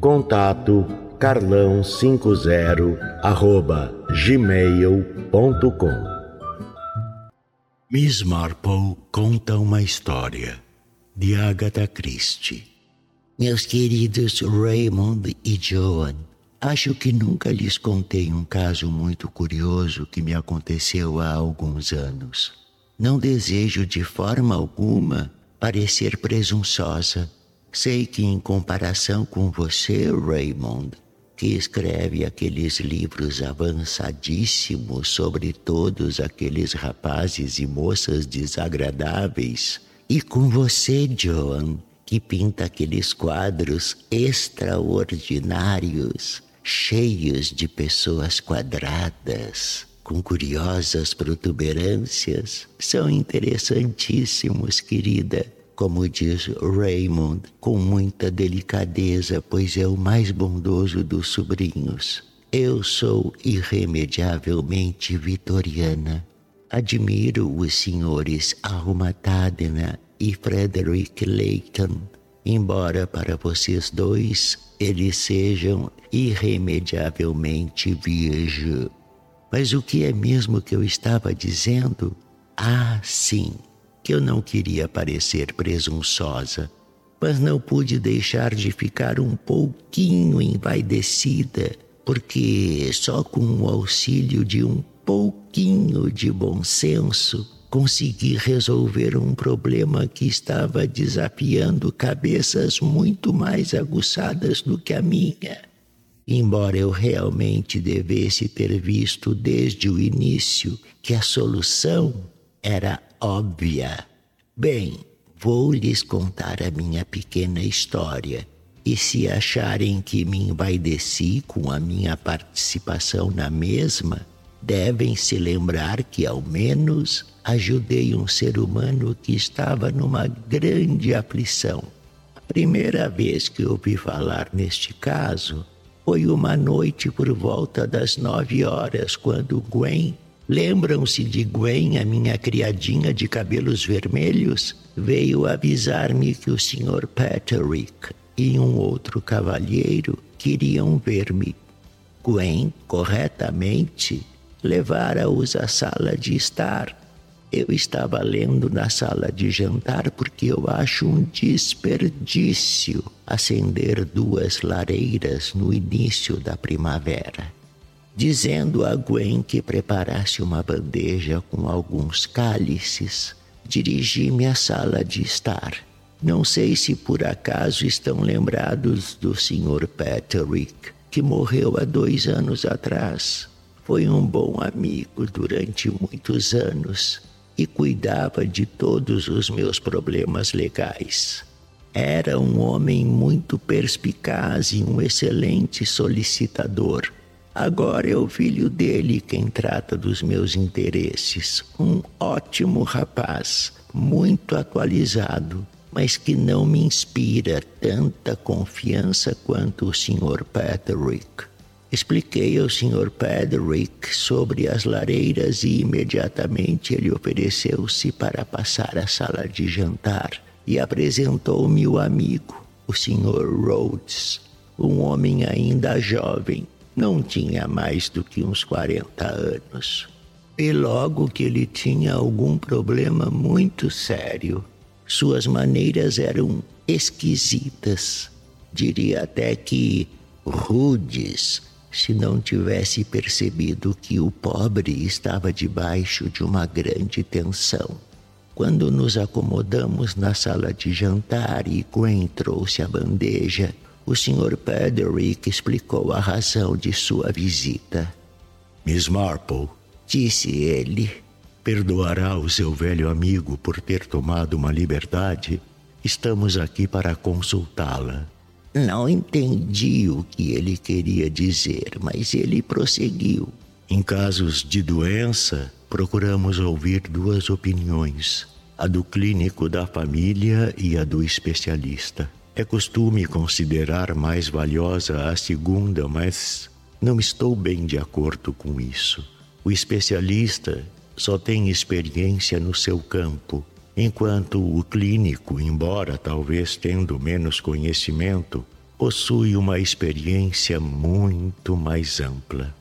Contato carlão50 arroba gmail.com Miss Marple conta uma história de Agatha Christie. Meus queridos Raymond e Joan, acho que nunca lhes contei um caso muito curioso que me aconteceu há alguns anos. Não desejo de forma alguma parecer presunçosa Sei que, em comparação com você, Raymond, que escreve aqueles livros avançadíssimos sobre todos aqueles rapazes e moças desagradáveis, e com você, Joan, que pinta aqueles quadros extraordinários, cheios de pessoas quadradas, com curiosas protuberâncias, são interessantíssimos, querida como diz Raymond, com muita delicadeza, pois é o mais bondoso dos sobrinhos. Eu sou irremediavelmente vitoriana. Admiro os senhores Alma Tadena e Frederick Leighton, embora para vocês dois eles sejam irremediavelmente virgem. Mas o que é mesmo que eu estava dizendo? Ah, sim que eu não queria parecer presunçosa, mas não pude deixar de ficar um pouquinho envaidecida, porque só com o auxílio de um pouquinho de bom senso consegui resolver um problema que estava desafiando cabeças muito mais aguçadas do que a minha. Embora eu realmente devesse ter visto desde o início que a solução era óbvia. Bem, vou lhes contar a minha pequena história. E se acharem que me envaideci com a minha participação na mesma, devem se lembrar que ao menos ajudei um ser humano que estava numa grande aflição. A primeira vez que ouvi falar neste caso foi uma noite por volta das nove horas, quando Gwen Lembram-se de Gwen, a minha criadinha de cabelos vermelhos? Veio avisar-me que o Sr. Patrick e um outro cavalheiro queriam ver-me. Gwen, corretamente, levara-os à sala de estar. Eu estava lendo na sala de jantar porque eu acho um desperdício acender duas lareiras no início da primavera dizendo a Gwen que preparasse uma bandeja com alguns cálices. Dirigi-me à sala de estar. Não sei se por acaso estão lembrados do Sr. Patrick, que morreu há dois anos atrás. Foi um bom amigo durante muitos anos e cuidava de todos os meus problemas legais. Era um homem muito perspicaz e um excelente solicitador Agora é o filho dele quem trata dos meus interesses. Um ótimo rapaz, muito atualizado, mas que não me inspira tanta confiança quanto o Sr. Patrick. Expliquei ao Sr. Patrick sobre as lareiras e imediatamente ele ofereceu-se para passar à sala de jantar e apresentou-me o amigo, o Sr. Rhodes, um homem ainda jovem não tinha mais do que uns 40 anos. E logo que ele tinha algum problema muito sério, suas maneiras eram esquisitas, diria até que rudes, se não tivesse percebido que o pobre estava debaixo de uma grande tensão. Quando nos acomodamos na sala de jantar e Gwen trouxe a bandeja, o Sr. Pederick explicou a razão de sua visita. Miss Marple, disse ele, perdoará o seu velho amigo por ter tomado uma liberdade? Estamos aqui para consultá-la. Não entendi o que ele queria dizer, mas ele prosseguiu. Em casos de doença, procuramos ouvir duas opiniões: a do clínico da família e a do especialista. É costume considerar mais valiosa a segunda, mas não estou bem de acordo com isso. O especialista só tem experiência no seu campo enquanto o clínico, embora talvez tendo menos conhecimento, possui uma experiência muito mais ampla.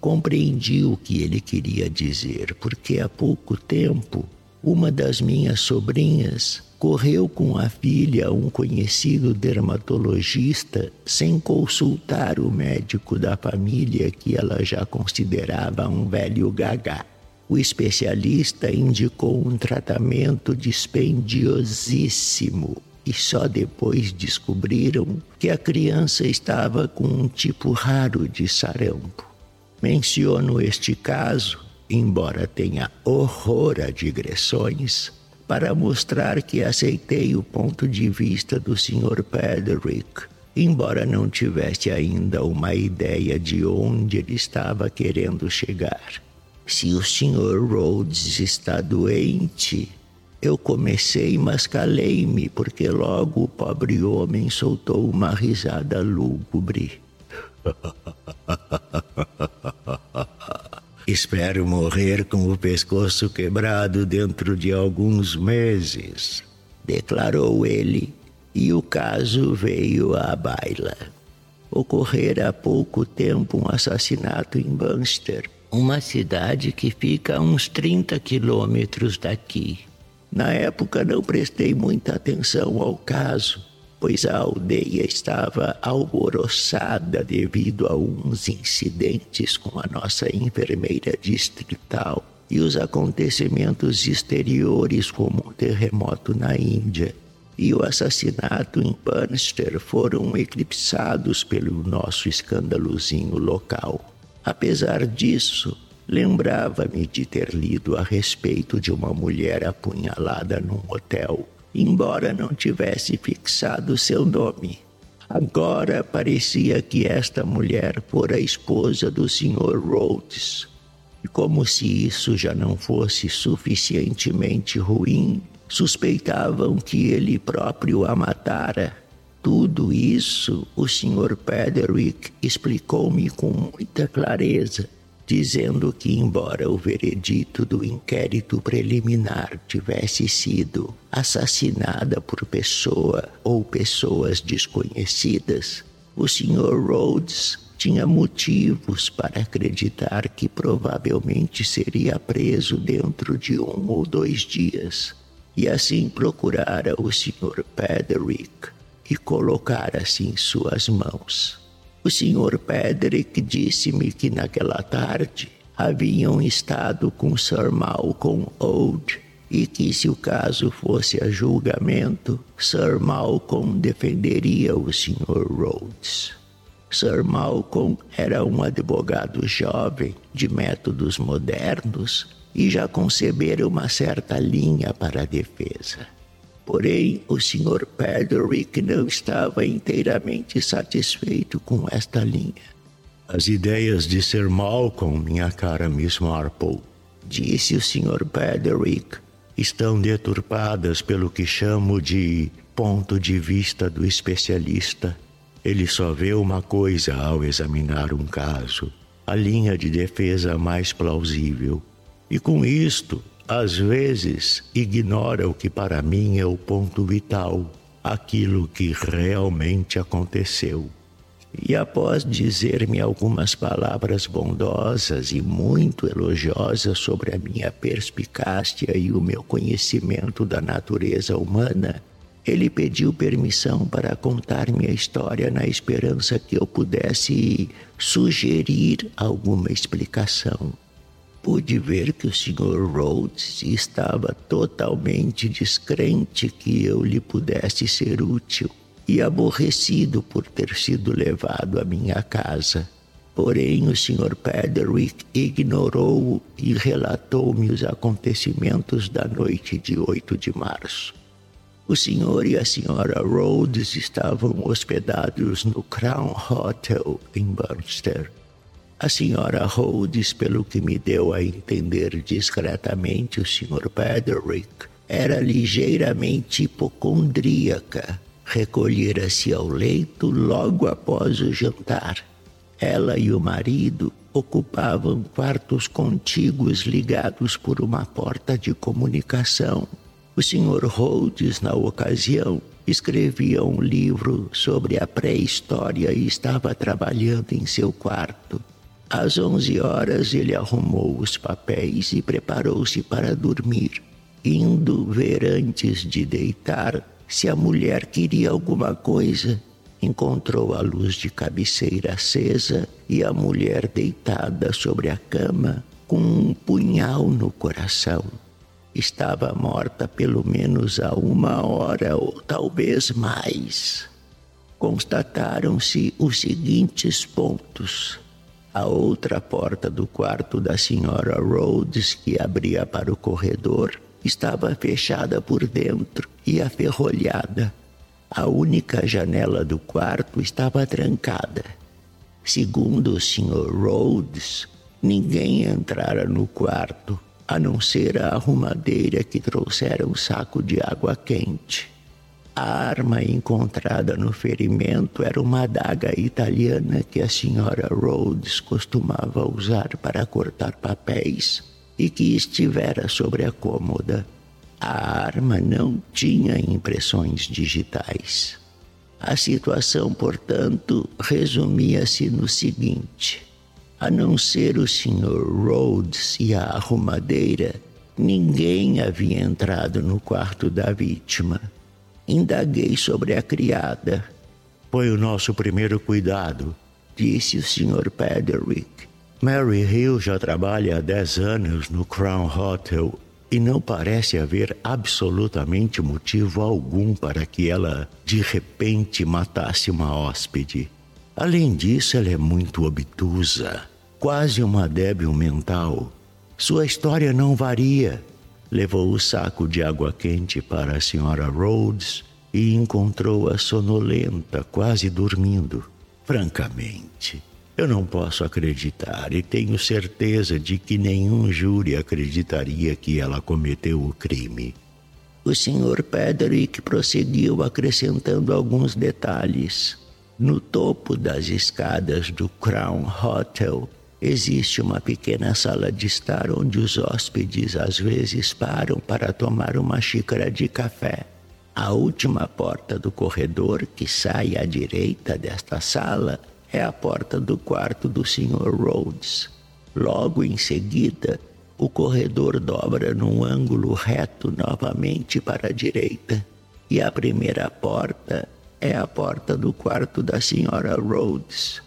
Compreendi o que ele queria dizer, porque há pouco tempo uma das minhas sobrinhas correu com a filha a um conhecido dermatologista sem consultar o médico da família que ela já considerava um velho gagá. O especialista indicou um tratamento dispendiosíssimo e só depois descobriram que a criança estava com um tipo raro de sarampo. Menciono este caso, embora tenha horror a digressões, para mostrar que aceitei o ponto de vista do Sr. Pederick, embora não tivesse ainda uma ideia de onde ele estava querendo chegar. Se o Sr. Rhodes está doente, eu comecei, mas calei-me, porque logo o pobre homem soltou uma risada lúgubre. Espero morrer com o pescoço quebrado dentro de alguns meses, declarou ele, e o caso veio à baila. Ocorrera há pouco tempo um assassinato em Bunster uma cidade que fica a uns 30 quilômetros daqui. Na época não prestei muita atenção ao caso, pois a aldeia estava alvoroçada devido a uns incidentes com a nossa enfermeira distrital e os acontecimentos exteriores, como um terremoto na Índia e o assassinato em Bannister foram eclipsados pelo nosso escândalozinho local. Apesar disso, lembrava-me de ter lido a respeito de uma mulher apunhalada num hotel, embora não tivesse fixado seu nome. Agora parecia que esta mulher fora a esposa do Sr. Rhodes. E como se isso já não fosse suficientemente ruim, suspeitavam que ele próprio a matara tudo isso o Sr. Pederick explicou-me com muita clareza, dizendo que, embora o veredito do inquérito preliminar tivesse sido assassinada por pessoa ou pessoas desconhecidas, o Sr. Rhodes tinha motivos para acreditar que provavelmente seria preso dentro de um ou dois dias, e assim procurara o Sr. Pederick e colocar assim em suas mãos. O Sr. Pedrick disse-me que naquela tarde haviam estado com Sir Malcolm Old e que se o caso fosse a julgamento, Sir Malcolm defenderia o Sr. Rhodes. Sir Malcolm era um advogado jovem, de métodos modernos, e já concebera uma certa linha para a defesa. Porém, o Sr. Pederick não estava inteiramente satisfeito com esta linha. As ideias de Sir Malcolm, minha cara Miss Marple, disse o Sr. Pederick, estão deturpadas pelo que chamo de ponto de vista do especialista. Ele só vê uma coisa ao examinar um caso, a linha de defesa mais plausível. E com isto, às vezes ignora o que para mim é o ponto vital, aquilo que realmente aconteceu. E após dizer-me algumas palavras bondosas e muito elogiosas sobre a minha perspicácia e o meu conhecimento da natureza humana, Ele pediu permissão para contar minha história na esperança que eu pudesse sugerir alguma explicação. Pude ver que o Sr. Rhodes estava totalmente descrente que eu lhe pudesse ser útil e aborrecido por ter sido levado à minha casa. Porém, o Sr. Pederick ignorou e relatou-me os acontecimentos da noite de 8 de março. O senhor e a senhora Rhodes estavam hospedados no Crown Hotel em Burnster. A senhora Rhodes, pelo que me deu a entender discretamente o senhor Pederick, era ligeiramente hipocondríaca. Recolhera-se ao leito logo após o jantar. Ela e o marido ocupavam quartos contíguos ligados por uma porta de comunicação o Sr. Rhodes, na ocasião, escrevia um livro sobre a pré-história e estava trabalhando em seu quarto. Às onze horas ele arrumou os papéis e preparou-se para dormir, indo ver antes de deitar se a mulher queria alguma coisa. Encontrou a luz de cabeceira acesa e a mulher deitada sobre a cama com um punhal no coração. Estava morta pelo menos há uma hora ou talvez mais. Constataram-se os seguintes pontos. A outra porta do quarto da senhora Rhodes, que abria para o corredor, estava fechada por dentro e aferrolhada. A única janela do quarto estava trancada. Segundo o Sr. Rhodes, ninguém entrara no quarto a não ser a arrumadeira que trouxera um saco de água quente. A arma encontrada no ferimento era uma adaga italiana que a senhora Rhodes costumava usar para cortar papéis e que estivera sobre a cômoda. A arma não tinha impressões digitais. A situação, portanto, resumia-se no seguinte: a não ser o Sr. Rhodes e a arrumadeira, ninguém havia entrado no quarto da vítima. Indaguei sobre a criada. Foi o nosso primeiro cuidado, disse o Sr. Pederick. Mary Hill já trabalha há dez anos no Crown Hotel e não parece haver absolutamente motivo algum para que ela de repente matasse uma hóspede. Além disso, ela é muito obtusa quase uma débil mental. Sua história não varia. Levou o saco de água quente para a senhora Rhodes e encontrou-a sonolenta, quase dormindo. Francamente, eu não posso acreditar e tenho certeza de que nenhum júri acreditaria que ela cometeu o crime. O Sr. Pederick prosseguiu acrescentando alguns detalhes. No topo das escadas do Crown Hotel Existe uma pequena sala de estar onde os hóspedes às vezes param para tomar uma xícara de café. A última porta do corredor que sai à direita desta sala é a porta do quarto do Sr. Rhodes. Logo em seguida, o corredor dobra num ângulo reto novamente para a direita. E a primeira porta é a porta do quarto da Sra. Rhodes.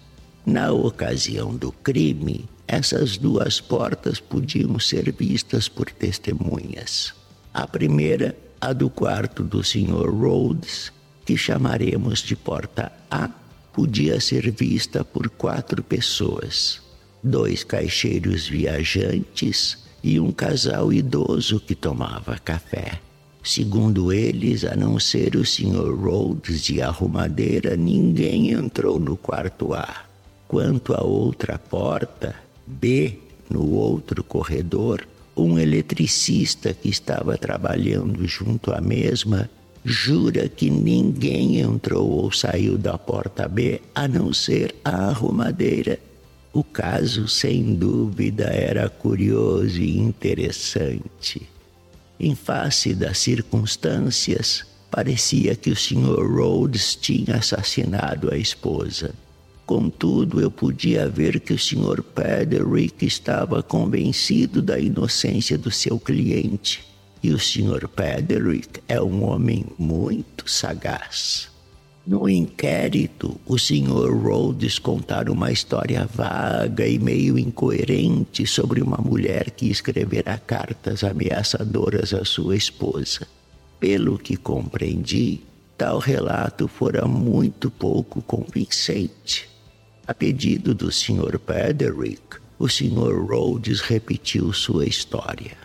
Na ocasião do crime, essas duas portas podiam ser vistas por testemunhas. A primeira, a do quarto do Sr. Rhodes, que chamaremos de porta A, podia ser vista por quatro pessoas: dois caixeiros viajantes e um casal idoso que tomava café. Segundo eles, a não ser o Sr. Rhodes e a arrumadeira, ninguém entrou no quarto A. Quanto à outra porta, B, no outro corredor, um eletricista que estava trabalhando junto à mesma jura que ninguém entrou ou saiu da porta B a não ser a arrumadeira. O caso, sem dúvida, era curioso e interessante. Em face das circunstâncias, parecia que o Sr. Rhodes tinha assassinado a esposa. Contudo, eu podia ver que o Sr. Pederick estava convencido da inocência do seu cliente e o Sr. Pederick é um homem muito sagaz. No inquérito, o Sr. Rhodes contara uma história vaga e meio incoerente sobre uma mulher que escrevera cartas ameaçadoras à sua esposa. Pelo que compreendi, tal relato fora muito pouco convincente. A pedido do Sr. Pederick, o Sr. Rhodes repetiu sua história.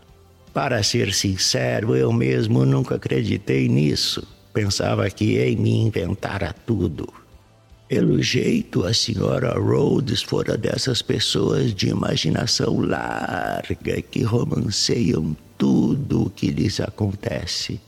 Para ser sincero, eu mesmo nunca acreditei nisso. Pensava que em me inventara tudo. Pelo jeito, a senhora Rhodes fora dessas pessoas de imaginação larga que romanceiam tudo o que lhes acontece.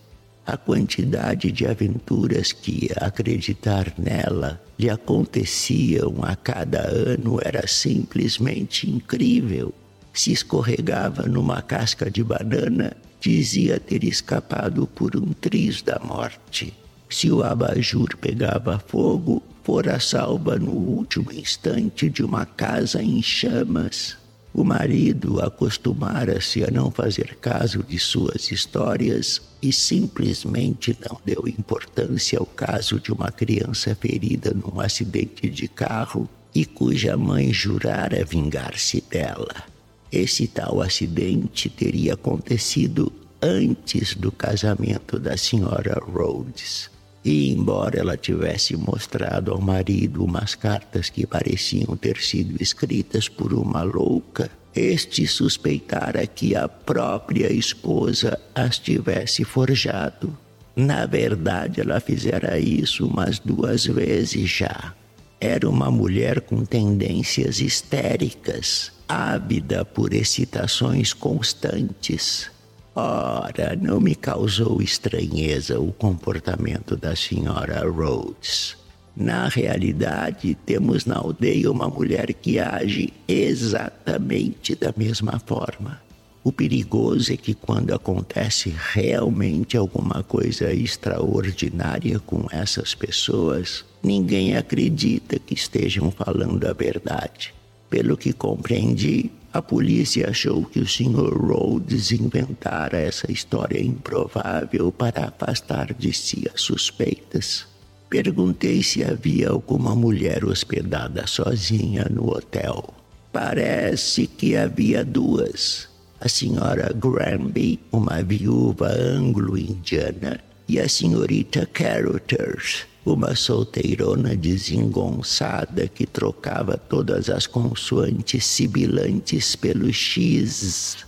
A quantidade de aventuras que, acreditar nela, lhe aconteciam a cada ano era simplesmente incrível. Se escorregava numa casca de banana, dizia ter escapado por um triz da morte. Se o abajur pegava fogo, fora salva no último instante de uma casa em chamas. O marido acostumara-se a não fazer caso de suas histórias e simplesmente não deu importância ao caso de uma criança ferida num acidente de carro e cuja mãe jurara vingar-se dela. Esse tal acidente teria acontecido antes do casamento da senhora Rhodes. E embora ela tivesse mostrado ao marido umas cartas que pareciam ter sido escritas por uma louca, este suspeitara que a própria esposa as tivesse forjado. Na verdade, ela fizera isso umas duas vezes já. Era uma mulher com tendências histéricas, ávida por excitações constantes. Ora, não me causou estranheza o comportamento da senhora Rhodes. Na realidade, temos na aldeia uma mulher que age exatamente da mesma forma. O perigoso é que quando acontece realmente alguma coisa extraordinária com essas pessoas, ninguém acredita que estejam falando a verdade. Pelo que compreendi, a polícia achou que o Sr. Rhodes inventara essa história improvável para afastar de si as suspeitas. Perguntei se havia alguma mulher hospedada sozinha no hotel. Parece que havia duas a senhora Granby, uma viúva anglo-indiana, e a senhorita Carothers, uma solteirona desengonçada que trocava todas as consoantes sibilantes pelo X.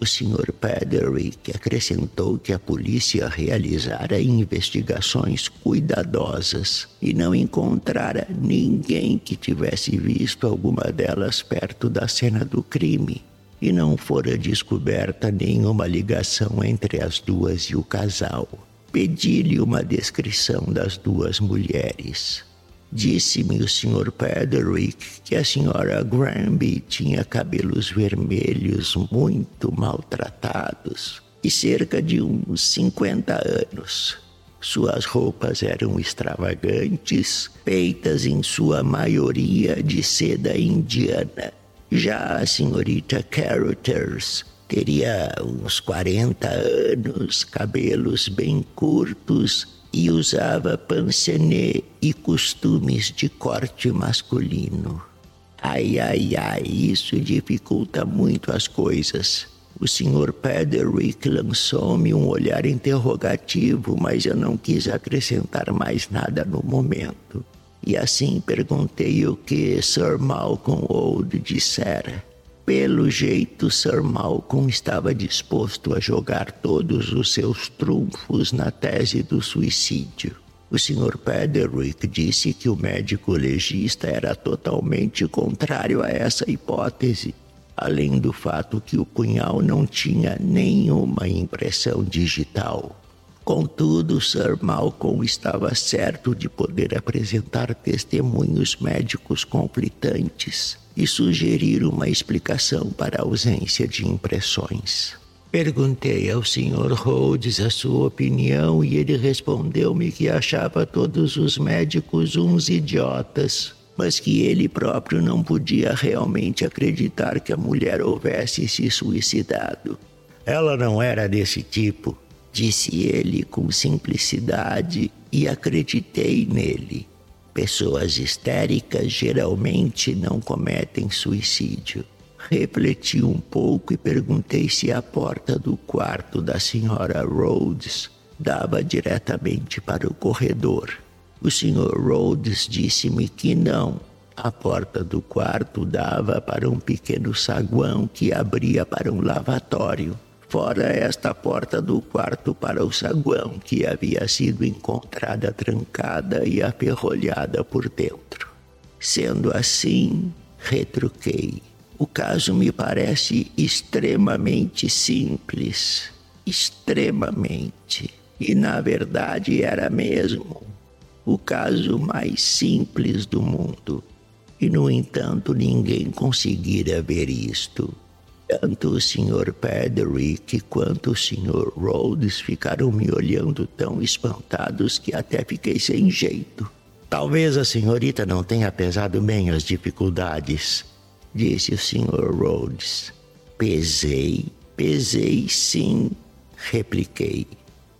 O Sr. Pederick acrescentou que a polícia realizara investigações cuidadosas e não encontrara ninguém que tivesse visto alguma delas perto da cena do crime e não fora descoberta nenhuma ligação entre as duas e o casal. Pedi-lhe uma descrição das duas mulheres. Disse-me o Sr. Pederick que a Sra. Granby tinha cabelos vermelhos muito maltratados e cerca de uns 50 anos. Suas roupas eram extravagantes, feitas em sua maioria de seda indiana já a senhorita Carothers teria uns 40 anos, cabelos bem curtos e usava pancenê e costumes de corte masculino. Ai, ai, ai, isso dificulta muito as coisas. O Sr. Pederick lançou-me um olhar interrogativo, mas eu não quis acrescentar mais nada no momento. E assim perguntei o que Sir Malcolm Old dissera. Pelo jeito, Sir Malcolm estava disposto a jogar todos os seus trunfos na tese do suicídio. O Sr. Pederick disse que o médico legista era totalmente contrário a essa hipótese, além do fato que o punhal não tinha nenhuma impressão digital. Contudo, Sir Malcolm estava certo de poder apresentar testemunhos médicos conflitantes e sugerir uma explicação para a ausência de impressões. Perguntei ao Sr. Rhodes a sua opinião e ele respondeu-me que achava todos os médicos uns idiotas, mas que ele próprio não podia realmente acreditar que a mulher houvesse se suicidado. Ela não era desse tipo, disse ele com simplicidade e acreditei nele. Pessoas histéricas geralmente não cometem suicídio. Refleti um pouco e perguntei se a porta do quarto da senhora Rhodes dava diretamente para o corredor. O senhor Rhodes disse-me que não. A porta do quarto dava para um pequeno saguão que abria para um lavatório. Fora esta porta do quarto para o saguão, que havia sido encontrada trancada e aperrolhada por dentro. Sendo assim, retruquei. O caso me parece extremamente simples. Extremamente. E na verdade era mesmo o caso mais simples do mundo. E no entanto ninguém conseguira ver isto. Tanto o Sr. Pederick quanto o Sr. Rhodes ficaram me olhando tão espantados que até fiquei sem jeito. Talvez a senhorita não tenha pesado bem as dificuldades, disse o Sr. Rhodes. Pesei, pesei sim, repliquei.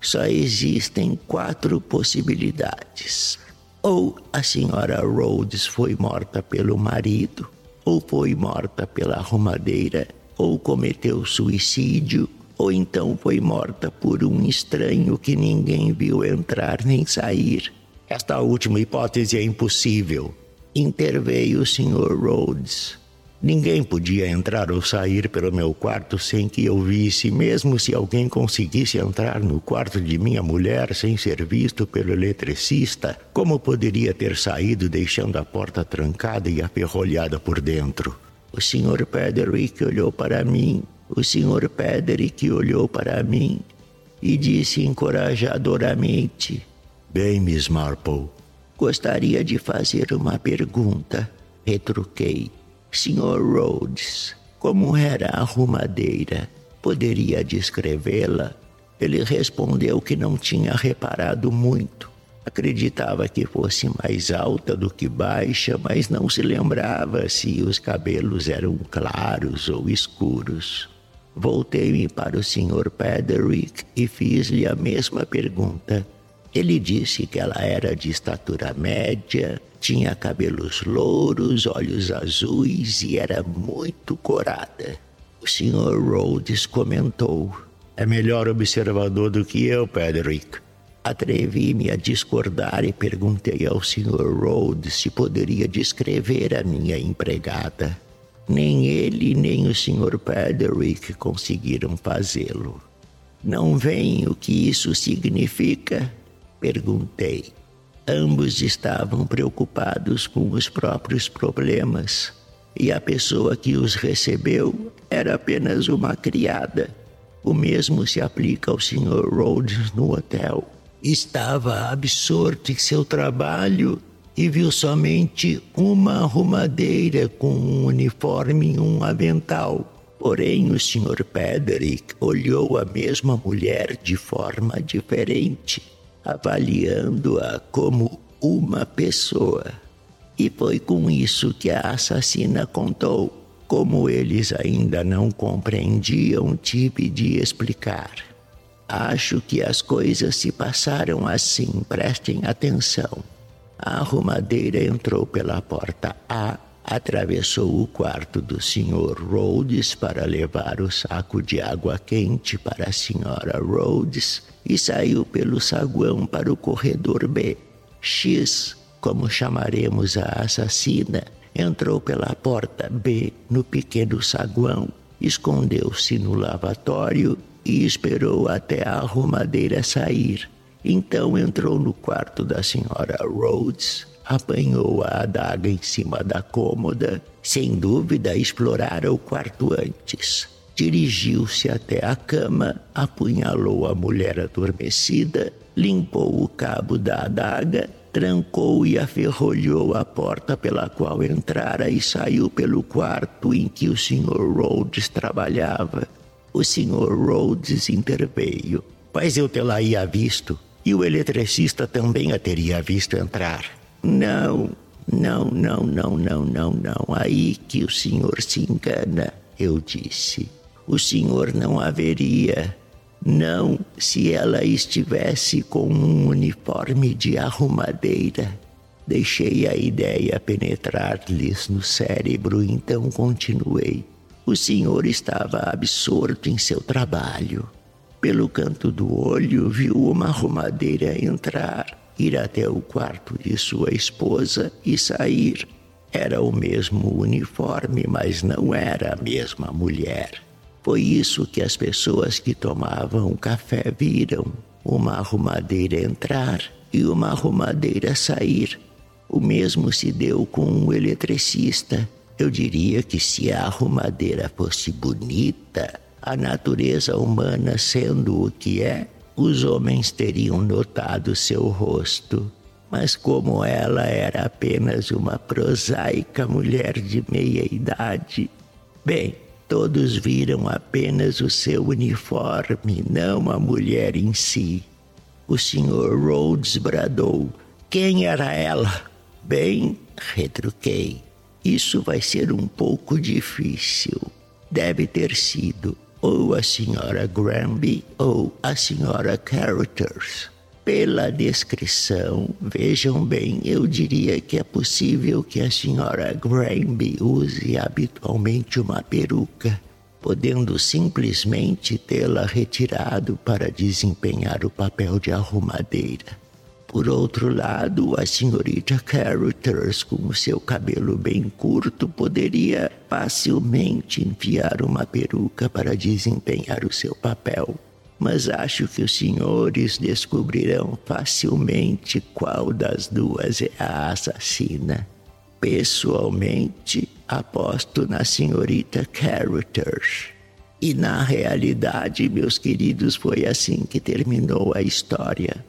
Só existem quatro possibilidades. Ou a senhora Rhodes foi morta pelo marido, ou foi morta pela arrumadeira, ou cometeu suicídio, ou então foi morta por um estranho que ninguém viu entrar nem sair. Esta última hipótese é impossível. Interveio o Sr. Rhodes. Ninguém podia entrar ou sair pelo meu quarto sem que eu visse, mesmo se alguém conseguisse entrar no quarto de minha mulher sem ser visto pelo eletricista, como poderia ter saído deixando a porta trancada e aferrolhada por dentro? O Sr. Pederick olhou para mim, o Sr. Pederick olhou para mim e disse encorajadoramente: Bem, Miss Marple, gostaria de fazer uma pergunta. Retruquei. Sr. Rhodes, como era a arrumadeira? Poderia descrevê-la? Ele respondeu que não tinha reparado muito. Acreditava que fosse mais alta do que baixa, mas não se lembrava se os cabelos eram claros ou escuros. Voltei-me para o Sr. Pederick e fiz-lhe a mesma pergunta. Ele disse que ela era de estatura média, tinha cabelos louros, olhos azuis e era muito corada. O Sr. Rhodes comentou: É melhor observador do que eu, Pederick. Atrevi-me a discordar e perguntei ao Sr. Rhodes se poderia descrever a minha empregada. Nem ele nem o Sr. Pederick conseguiram fazê-lo. Não veem o que isso significa? Perguntei. Ambos estavam preocupados com os próprios problemas e a pessoa que os recebeu era apenas uma criada. O mesmo se aplica ao Sr. Rhodes no hotel. Estava absorto em seu trabalho e viu somente uma arrumadeira com um uniforme e um avental. Porém, o Sr. Pederick olhou a mesma mulher de forma diferente avaliando-a como uma pessoa. E foi com isso que a assassina contou. Como eles ainda não compreendiam, tive de explicar. Acho que as coisas se passaram assim, prestem atenção. A arrumadeira entrou pela porta A atravessou o quarto do Sr. Rhodes para levar o saco de água quente para a Sra. Rhodes e saiu pelo saguão para o corredor B. X, como chamaremos a assassina, entrou pela porta B no pequeno saguão, escondeu-se no lavatório e esperou até a arrumadeira sair. Então entrou no quarto da Sra. Rhodes apanhou a adaga em cima da cômoda. Sem dúvida, explorara o quarto antes. Dirigiu-se até a cama, apunhalou a mulher adormecida, limpou o cabo da adaga, trancou e aferrolhou a porta pela qual entrara e saiu pelo quarto em que o Sr. Rhodes trabalhava. O Sr. Rhodes interveio. Mas eu tê-la ia visto, e o eletricista também a teria visto entrar. Não, não, não, não, não, não, não. Aí que o senhor se engana, eu disse. O senhor não haveria. Não se ela estivesse com um uniforme de arrumadeira. Deixei a ideia penetrar-lhes no cérebro, então continuei. O senhor estava absorto em seu trabalho. Pelo canto do olho, viu uma arrumadeira entrar, ir até o quarto de sua esposa e sair. Era o mesmo uniforme, mas não era a mesma mulher. Foi isso que as pessoas que tomavam café viram: uma arrumadeira entrar e uma arrumadeira sair. O mesmo se deu com o eletricista. Eu diria que se a arrumadeira fosse bonita, a natureza humana sendo o que é, os homens teriam notado seu rosto. Mas como ela era apenas uma prosaica mulher de meia idade, bem, Todos viram apenas o seu uniforme, não a mulher em si. O Sr. Rhodes bradou: Quem era ela? Bem, retruquei. Isso vai ser um pouco difícil. Deve ter sido ou a Sra. Granby ou a Sra. Carruthers. Pela descrição, vejam bem, eu diria que é possível que a senhora Granby use habitualmente uma peruca, podendo simplesmente tê-la retirado para desempenhar o papel de arrumadeira. Por outro lado, a senhorita Carruthers, com o seu cabelo bem curto, poderia facilmente enfiar uma peruca para desempenhar o seu papel mas acho que os senhores descobrirão facilmente qual das duas é a assassina. Pessoalmente, aposto na senhorita Carruthers. E na realidade, meus queridos, foi assim que terminou a história.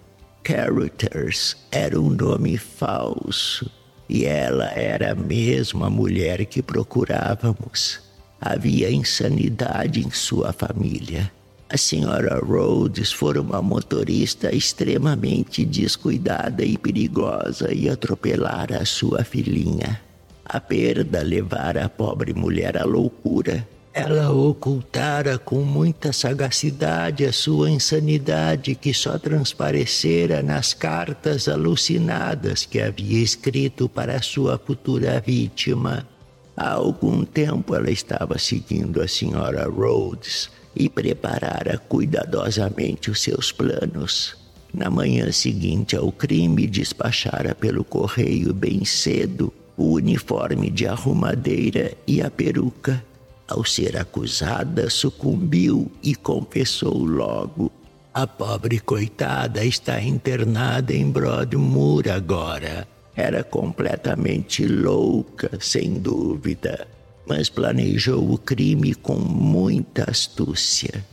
Carruthers era um nome falso e ela era a mesma mulher que procurávamos. Havia insanidade em sua família. A senhora Rhodes fora uma motorista extremamente descuidada e perigosa e atropelara a sua filhinha. A perda levara a pobre mulher à loucura. Ela ocultara com muita sagacidade a sua insanidade que só transparecera nas cartas alucinadas que havia escrito para sua futura vítima. Há algum tempo ela estava seguindo a senhora Rhodes e preparara cuidadosamente os seus planos. Na manhã seguinte ao crime, despachara pelo correio bem cedo o uniforme de arrumadeira e a peruca. Ao ser acusada, sucumbiu e confessou logo. A pobre coitada está internada em Broadmoor agora. Era completamente louca, sem dúvida mas planejou o crime com muita astúcia.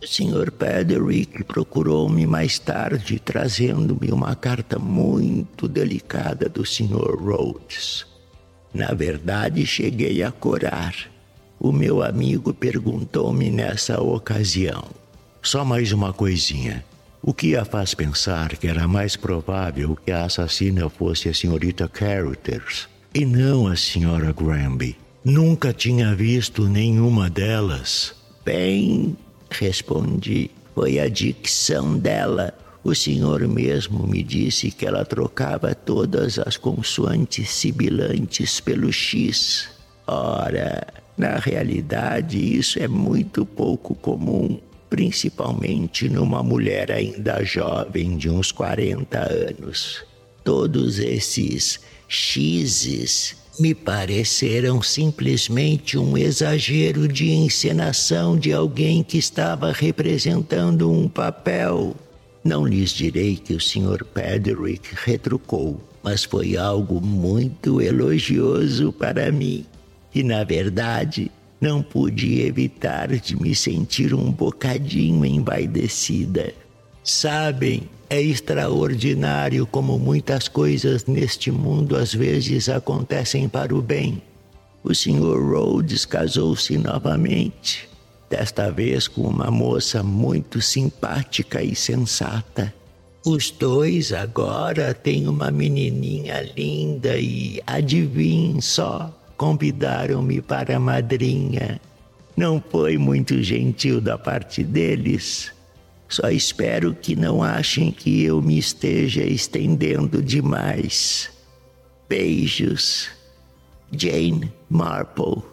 O Sr. Pederick procurou-me mais tarde, trazendo-me uma carta muito delicada do Sr. Rhodes. Na verdade, cheguei a corar. O meu amigo perguntou-me nessa ocasião: Só mais uma coisinha. O que a faz pensar que era mais provável que a assassina fosse a senhorita Carruthers e não a senhora Granby? Nunca tinha visto nenhuma delas. Bem, respondi, foi a dicção dela. O senhor mesmo me disse que ela trocava todas as consoantes sibilantes pelo X. Ora, na realidade, isso é muito pouco comum, principalmente numa mulher ainda jovem de uns 40 anos. Todos esses X's me pareceram simplesmente um exagero de encenação de alguém que estava representando um papel. Não lhes direi que o Sr. Pederick retrucou, mas foi algo muito elogioso para mim. E, na verdade, não pude evitar de me sentir um bocadinho envaidecida. Sabem, é extraordinário como muitas coisas neste mundo às vezes acontecem para o bem. O Sr. Rhodes casou-se novamente, desta vez com uma moça muito simpática e sensata. Os dois agora têm uma menininha linda e, adivinhem só, convidaram-me para a madrinha. Não foi muito gentil da parte deles. Só espero que não achem que eu me esteja estendendo demais. Beijos. Jane Marple.